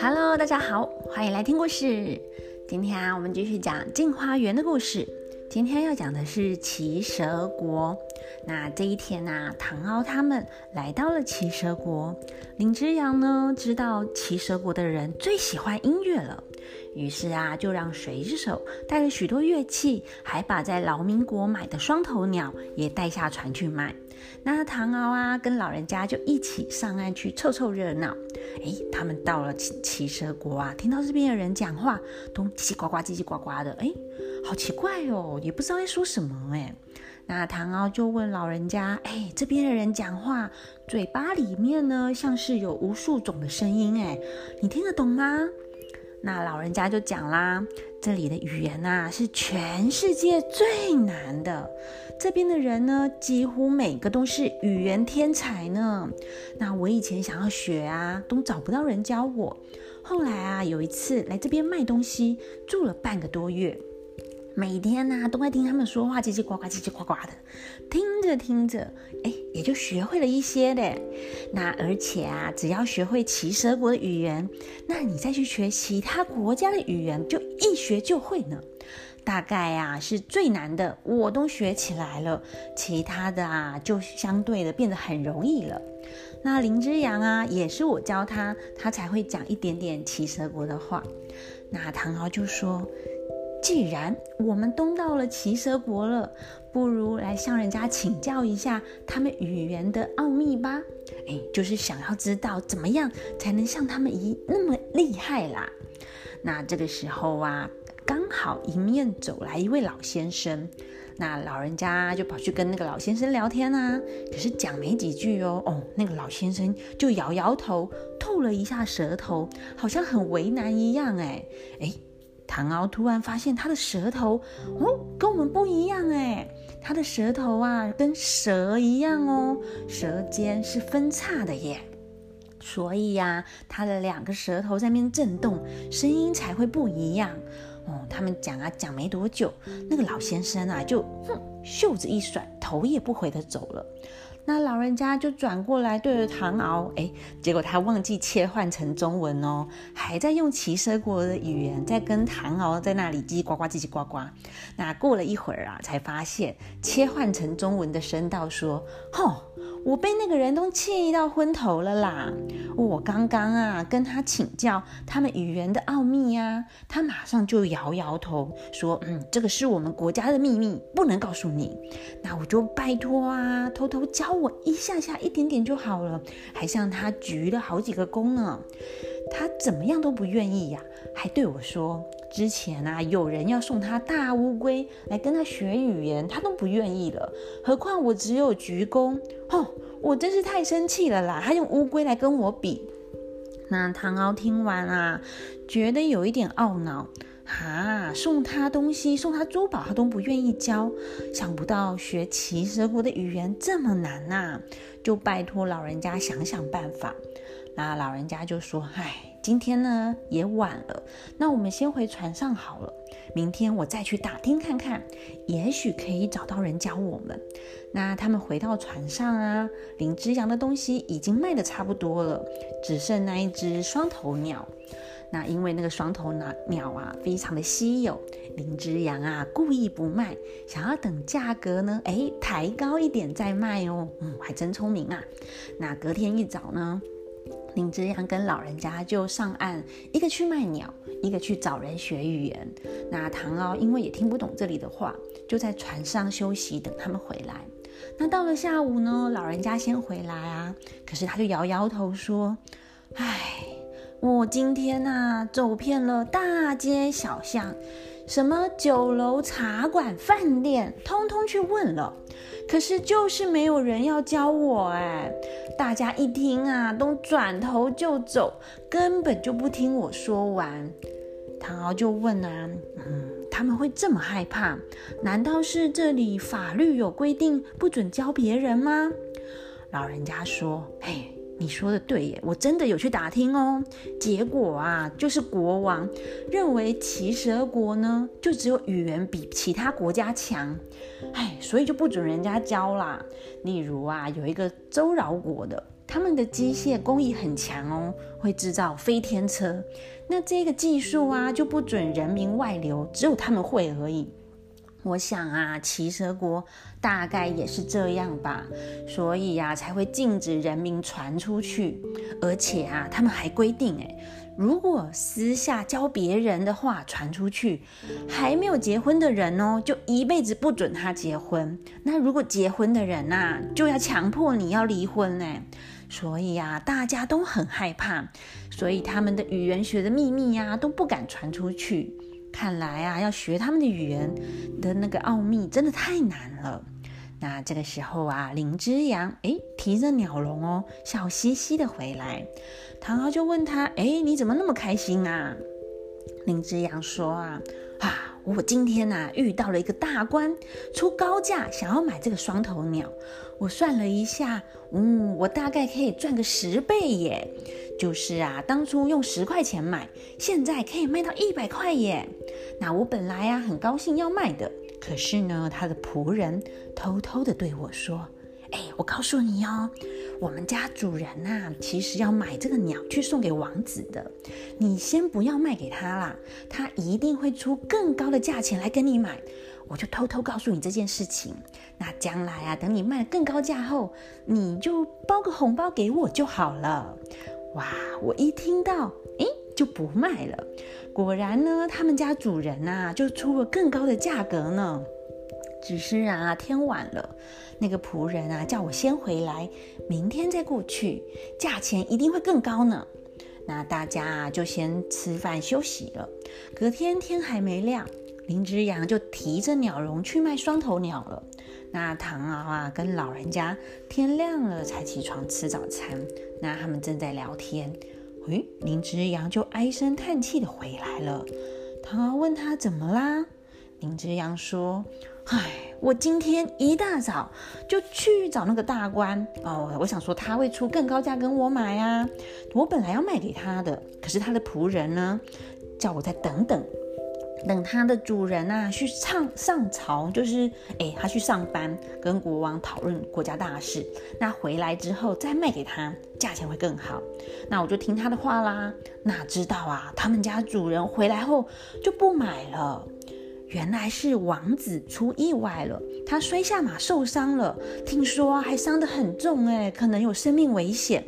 Hello，大家好，欢迎来听故事。今天啊，我们继续讲《镜花缘》的故事。今天要讲的是奇蛇国。那这一天呢，唐敖他们来到了奇蛇国。林之阳呢，知道奇蛇国的人最喜欢音乐了，于是啊，就让水手带了许多乐器，还把在劳民国买的双头鸟也带下船去卖。那唐敖啊，跟老人家就一起上岸去凑凑热闹。哎，他们到了奇奇蛇国啊，听到这边的人讲话都叽叽呱呱、叽叽呱呱的，哎，好奇怪哦，也不知道在说什么哎。那唐敖就问老人家：“哎，这边的人讲话，嘴巴里面呢，像是有无数种的声音，哎，你听得懂吗？”那老人家就讲啦：“这里的语言呐，是全世界最难的。这边的人呢，几乎每个都是语言天才呢。那我以前想要学啊，都找不到人教我。后来啊，有一次来这边卖东西，住了半个多月。”每天呢，都在听他们说话，叽叽呱呱，叽叽呱呱的。听着听着，哎，也就学会了一些嘞。那而且啊，只要学会奇蛇国的语言，那你再去学其他国家的语言，就一学就会呢。大概啊，是最难的，我都学起来了，其他的啊，就相对的变得很容易了。那林之阳啊，也是我教他，他才会讲一点点奇蛇国的话。那唐敖就说。既然我们都到了奇蛇国了，不如来向人家请教一下他们语言的奥秘吧。哎，就是想要知道怎么样才能像他们一那么厉害啦。那这个时候啊，刚好迎面走来一位老先生，那老人家就跑去跟那个老先生聊天啊。可是讲没几句哦，哦，那个老先生就摇摇头，吐了一下舌头，好像很为难一样。哎，哎。唐敖突然发现他的舌头哦，跟我们不一样哎，他的舌头啊跟蛇一样哦，舌尖是分叉的耶，所以呀，他的两个舌头在面震动，声音才会不一样哦。他们讲啊讲没多久，那个老先生啊就哼袖子一甩，头也不回的走了。那老人家就转过来对着唐敖，哎，结果他忘记切换成中文哦，还在用骑蛇国的语言在跟唐敖在那里叽叽呱呱叽叽呱呱。那过了一会儿啊，才发现切换成中文的声道说：“吼。”我被那个人都气到昏头了啦！我刚刚啊跟他请教他们语言的奥秘呀，他马上就摇摇头说：“嗯，这个是我们国家的秘密，不能告诉你。”那我就拜托啊，偷偷教我一下下一点点就好了，还向他鞠了好几个躬呢。他怎么样都不愿意呀，还对我说。之前啊，有人要送他大乌龟来跟他学语言，他都不愿意了。何况我只有鞠躬，哦，我真是太生气了啦！他用乌龟来跟我比。那唐敖听完啊，觉得有一点懊恼，哈，送他东西，送他珠宝，他都不愿意交。想不到学奇蛇国的语言这么难呐，就拜托老人家想想办法。那老人家就说：“唉。”今天呢也晚了，那我们先回船上好了。明天我再去打听看看，也许可以找到人教我们。那他们回到船上啊，林之阳的东西已经卖的差不多了，只剩那一只双头鸟。那因为那个双头鸟鸟啊非常的稀有，林之阳啊故意不卖，想要等价格呢哎抬高一点再卖哦。嗯，还真聪明啊。那隔天一早呢。林之阳跟老人家就上岸，一个去卖鸟，一个去找人学语言。那唐敖因为也听不懂这里的话，就在船上休息，等他们回来。那到了下午呢，老人家先回来啊，可是他就摇摇头说：“唉，我今天呐，走遍了大街小巷。”什么酒楼、茶馆、饭店，通通去问了，可是就是没有人要教我哎！大家一听啊，都转头就走，根本就不听我说完。唐敖就问啊，嗯，他们会这么害怕？难道是这里法律有规定不准教别人吗？老人家说，嘿。你说的对耶，我真的有去打听哦。结果啊，就是国王认为奇蛇国呢，就只有语言比其他国家强，哎，所以就不准人家教啦。例如啊，有一个周饶国的，他们的机械工艺很强哦，会制造飞天车。那这个技术啊，就不准人民外流，只有他们会而已。我想啊，奇蛇国大概也是这样吧，所以呀，才会禁止人民传出去。而且啊，他们还规定，哎，如果私下教别人的话传出去，还没有结婚的人哦，就一辈子不准他结婚。那如果结婚的人呐，就要强迫你要离婚哎。所以呀，大家都很害怕，所以他们的语言学的秘密呀都不敢传出去。看来啊，要学他们的语言的那个奥秘真的太难了。那这个时候啊，林之阳哎提着鸟笼哦，笑嘻嘻的回来。唐敖就问他：哎，你怎么那么开心啊？林之阳说啊啊。我今天呐遇到了一个大官，出高价想要买这个双头鸟。我算了一下，嗯，我大概可以赚个十倍耶。就是啊，当初用十块钱买，现在可以卖到一百块耶。那我本来呀很高兴要卖的，可是呢，他的仆人偷偷的对我说。哎，我告诉你哦，我们家主人呐，其实要买这个鸟去送给王子的。你先不要卖给他啦，他一定会出更高的价钱来跟你买。我就偷偷告诉你这件事情。那将来啊，等你卖了更高价后，你就包个红包给我就好了。哇，我一听到，哎，就不卖了。果然呢，他们家主人呐，就出了更高的价格呢。只是啊，天晚了，那个仆人啊叫我先回来，明天再过去，价钱一定会更高呢。那大家啊就先吃饭休息了。隔天天还没亮，林之阳就提着鸟笼去卖双头鸟了。那唐敖啊跟老人家天亮了才起床吃早餐。那他们正在聊天，诶，林之阳就唉声叹气的回来了。唐敖问他怎么啦？林之阳说。唉，我今天一大早就去找那个大官哦，我想说他会出更高价跟我买啊。我本来要卖给他的，可是他的仆人呢，叫我再等等，等他的主人啊去上上朝，就是哎，他去上班跟国王讨论国家大事，那回来之后再卖给他，价钱会更好。那我就听他的话啦。哪知道啊，他们家主人回来后就不买了。原来是王子出意外了，他摔下马受伤了，听说还伤得很重，哎，可能有生命危险，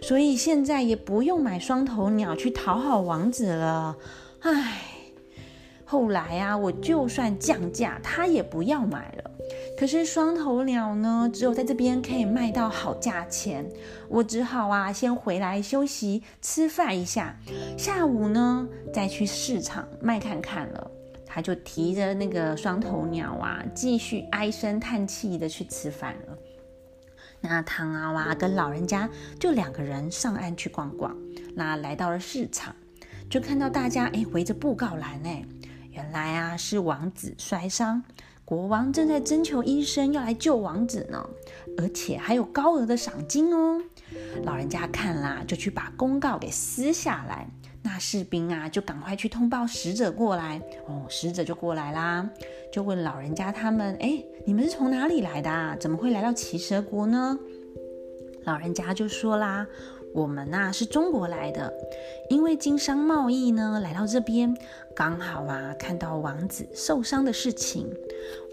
所以现在也不用买双头鸟去讨好王子了。唉，后来啊，我就算降价，他也不要买了。可是双头鸟呢，只有在这边可以卖到好价钱，我只好啊，先回来休息吃饭一下，下午呢再去市场卖看看了。他就提着那个双头鸟啊，继续唉声叹气的去吃饭了。那唐阿哇跟老人家就两个人上岸去逛逛。那来到了市场，就看到大家哎围着布告栏哎，原来啊是王子摔伤，国王正在征求医生要来救王子呢，而且还有高额的赏金哦。老人家看啦，就去把公告给撕下来。那士兵啊，就赶快去通报使者过来哦。使者就过来啦，就问老人家他们：哎，你们是从哪里来的？啊？怎么会来到奇蛇国呢？老人家就说啦：我们呐是中国来的，因为经商贸易呢，来到这边刚好啊看到王子受伤的事情。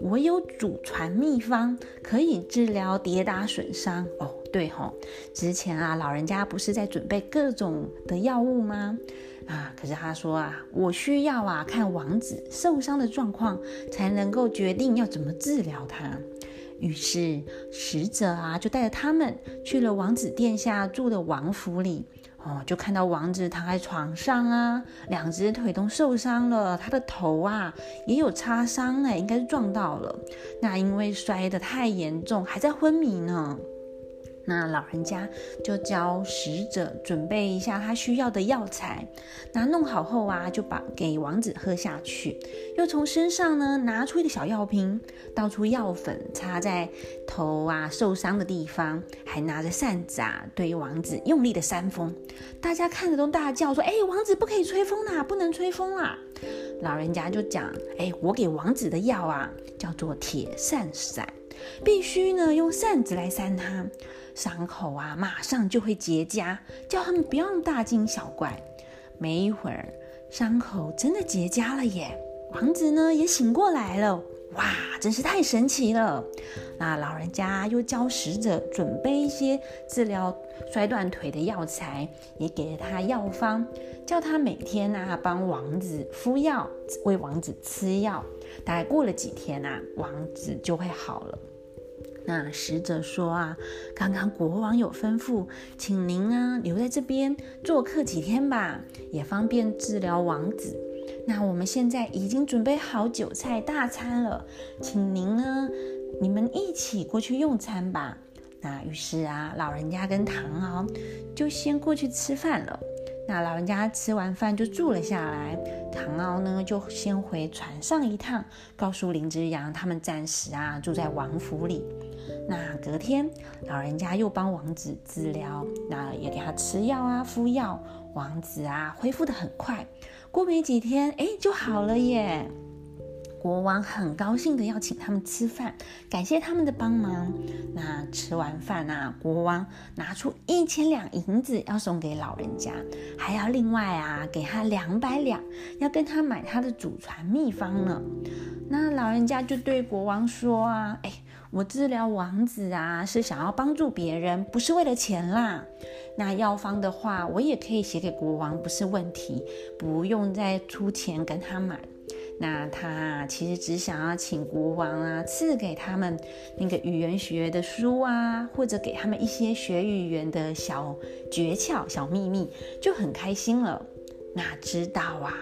我有祖传秘方，可以治疗跌打损伤哦。对吼，之前啊，老人家不是在准备各种的药物吗？啊，可是他说啊，我需要啊看王子受伤的状况，才能够决定要怎么治疗他。于是使者啊就带着他们去了王子殿下住的王府里，哦，就看到王子躺在床上啊，两只腿都受伤了，他的头啊也有擦伤哎，应该是撞到了。那因为摔得太严重，还在昏迷呢。那老人家就教使者准备一下他需要的药材，那弄好后啊，就把给王子喝下去，又从身上呢拿出一个小药瓶，倒出药粉，擦在头啊受伤的地方，还拿着扇子啊对王子用力的扇风。大家看着都大叫说：“哎，王子不可以吹风啦，不能吹风啦！”老人家就讲：“哎，我给王子的药啊，叫做铁扇伞，必须呢用扇子来扇他。”伤口啊马上就会结痂，叫他们不要大惊小怪。没一会儿，伤口真的结痂了耶！王子呢也醒过来了。哇，真是太神奇了！那老人家又教使者准备一些治疗摔断腿的药材，也给了他药方，叫他每天啊帮王子敷药，为王子吃药。大概过了几天啊，王子就会好了。那使者说啊，刚刚国王有吩咐，请您啊留在这边做客几天吧，也方便治疗王子。那我们现在已经准备好酒菜大餐了，请您呢，你们一起过去用餐吧。那于是啊，老人家跟唐敖就先过去吃饭了。那老人家吃完饭就住了下来，唐敖呢就先回船上一趟，告诉林之阳他们暂时啊住在王府里。那隔天，老人家又帮王子治疗，那也给他吃药啊敷药，王子啊恢复的很快。过没几天，哎，就好了耶！国王很高兴的要请他们吃饭，感谢他们的帮忙。那吃完饭啊，国王拿出一千两银子要送给老人家，还要另外啊给他两百两，要跟他买他的祖传秘方呢。那老人家就对国王说啊，哎。我治疗王子啊，是想要帮助别人，不是为了钱啦。那药方的话，我也可以写给国王，不是问题，不用再出钱跟他买。那他其实只想要请国王啊，赐给他们那个语言学的书啊，或者给他们一些学语言的小诀窍、小秘密，就很开心了。哪知道啊？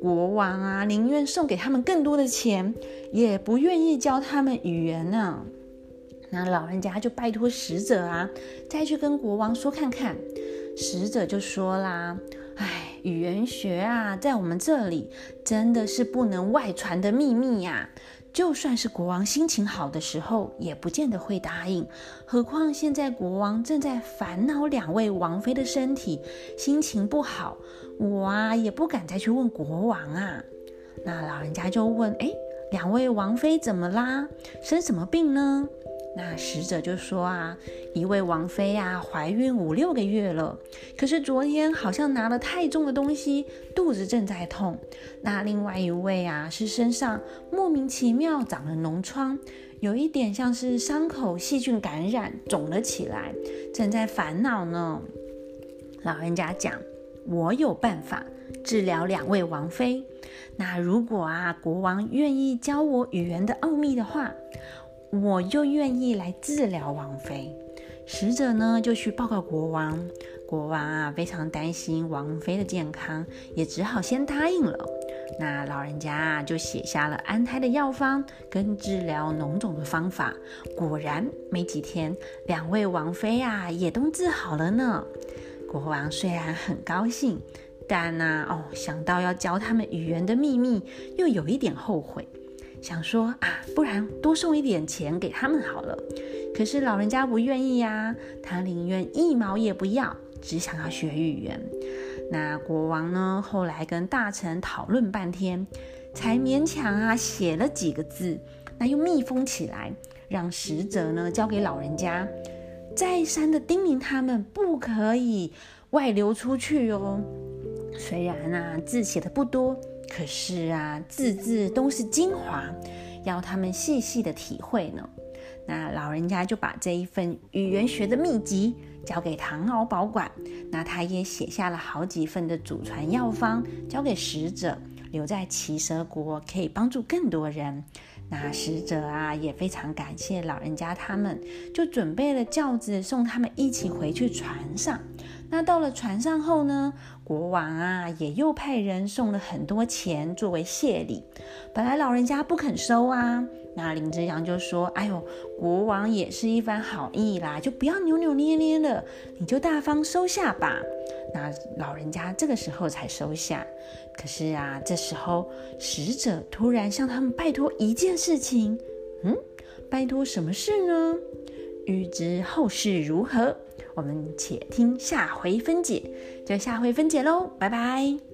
国王啊，宁愿送给他们更多的钱，也不愿意教他们语言呢。那老人家就拜托使者啊，再去跟国王说看看。使者就说啦：“哎，语言学啊，在我们这里真的是不能外传的秘密呀。就算是国王心情好的时候，也不见得会答应。何况现在国王正在烦恼两位王妃的身体，心情不好。”我啊也不敢再去问国王啊，那老人家就问：哎，两位王妃怎么啦？生什么病呢？那使者就说啊，一位王妃啊怀孕五六个月了，可是昨天好像拿了太重的东西，肚子正在痛。那另外一位啊是身上莫名其妙长了脓疮，有一点像是伤口细菌感染肿了起来，正在烦恼呢。老人家讲。我有办法治疗两位王妃。那如果啊，国王愿意教我语言的奥秘的话，我就愿意来治疗王妃。使者呢就去报告国王，国王啊非常担心王妃的健康，也只好先答应了。那老人家啊就写下了安胎的药方跟治疗脓肿的方法。果然没几天，两位王妃啊也都治好了呢。国王虽然很高兴，但呢，哦，想到要教他们语言的秘密，又有一点后悔，想说啊，不然多送一点钱给他们好了。可是老人家不愿意呀，他宁愿一毛也不要，只想要学语言。那国王呢，后来跟大臣讨论半天，才勉强啊写了几个字，那又密封起来，让使者呢交给老人家。再三的叮咛他们不可以外流出去哦。虽然啊字写的不多，可是啊字字都是精华，要他们细细的体会呢。那老人家就把这一份语言学的秘籍交给唐敖保管，那他也写下了好几份的祖传药方，交给使者留在奇蛇国，可以帮助更多人。那使者啊也非常感谢老人家，他们就准备了轿子送他们一起回去船上。那到了船上后呢，国王啊也又派人送了很多钱作为谢礼。本来老人家不肯收啊，那林之阳就说：“哎呦，国王也是一番好意啦，就不要扭扭捏捏的，你就大方收下吧。”那老人家这个时候才收下。可是啊，这时候使者突然向他们拜托一件事情。嗯，拜托什么事呢？欲知后事如何，我们且听下回分解。就下回分解喽，拜拜。